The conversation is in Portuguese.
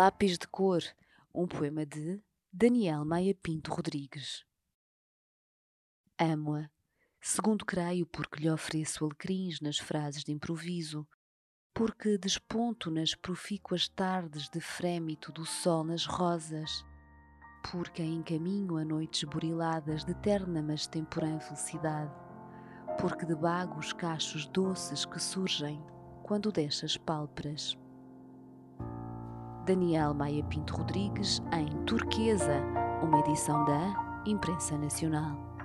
Lápis de Cor, um poema de Daniel Maia Pinto Rodrigues. Amo-a, segundo creio porque lhe ofereço alecrins nas frases de improviso, porque desponto nas profícuas tardes de frémito do sol nas rosas, porque encaminho a noites buriladas de terna mas temporã felicidade, porque debago os cachos doces que surgem quando deixa as pálpebras. Daniel Maia Pinto Rodrigues em Turquesa, uma edição da Imprensa Nacional.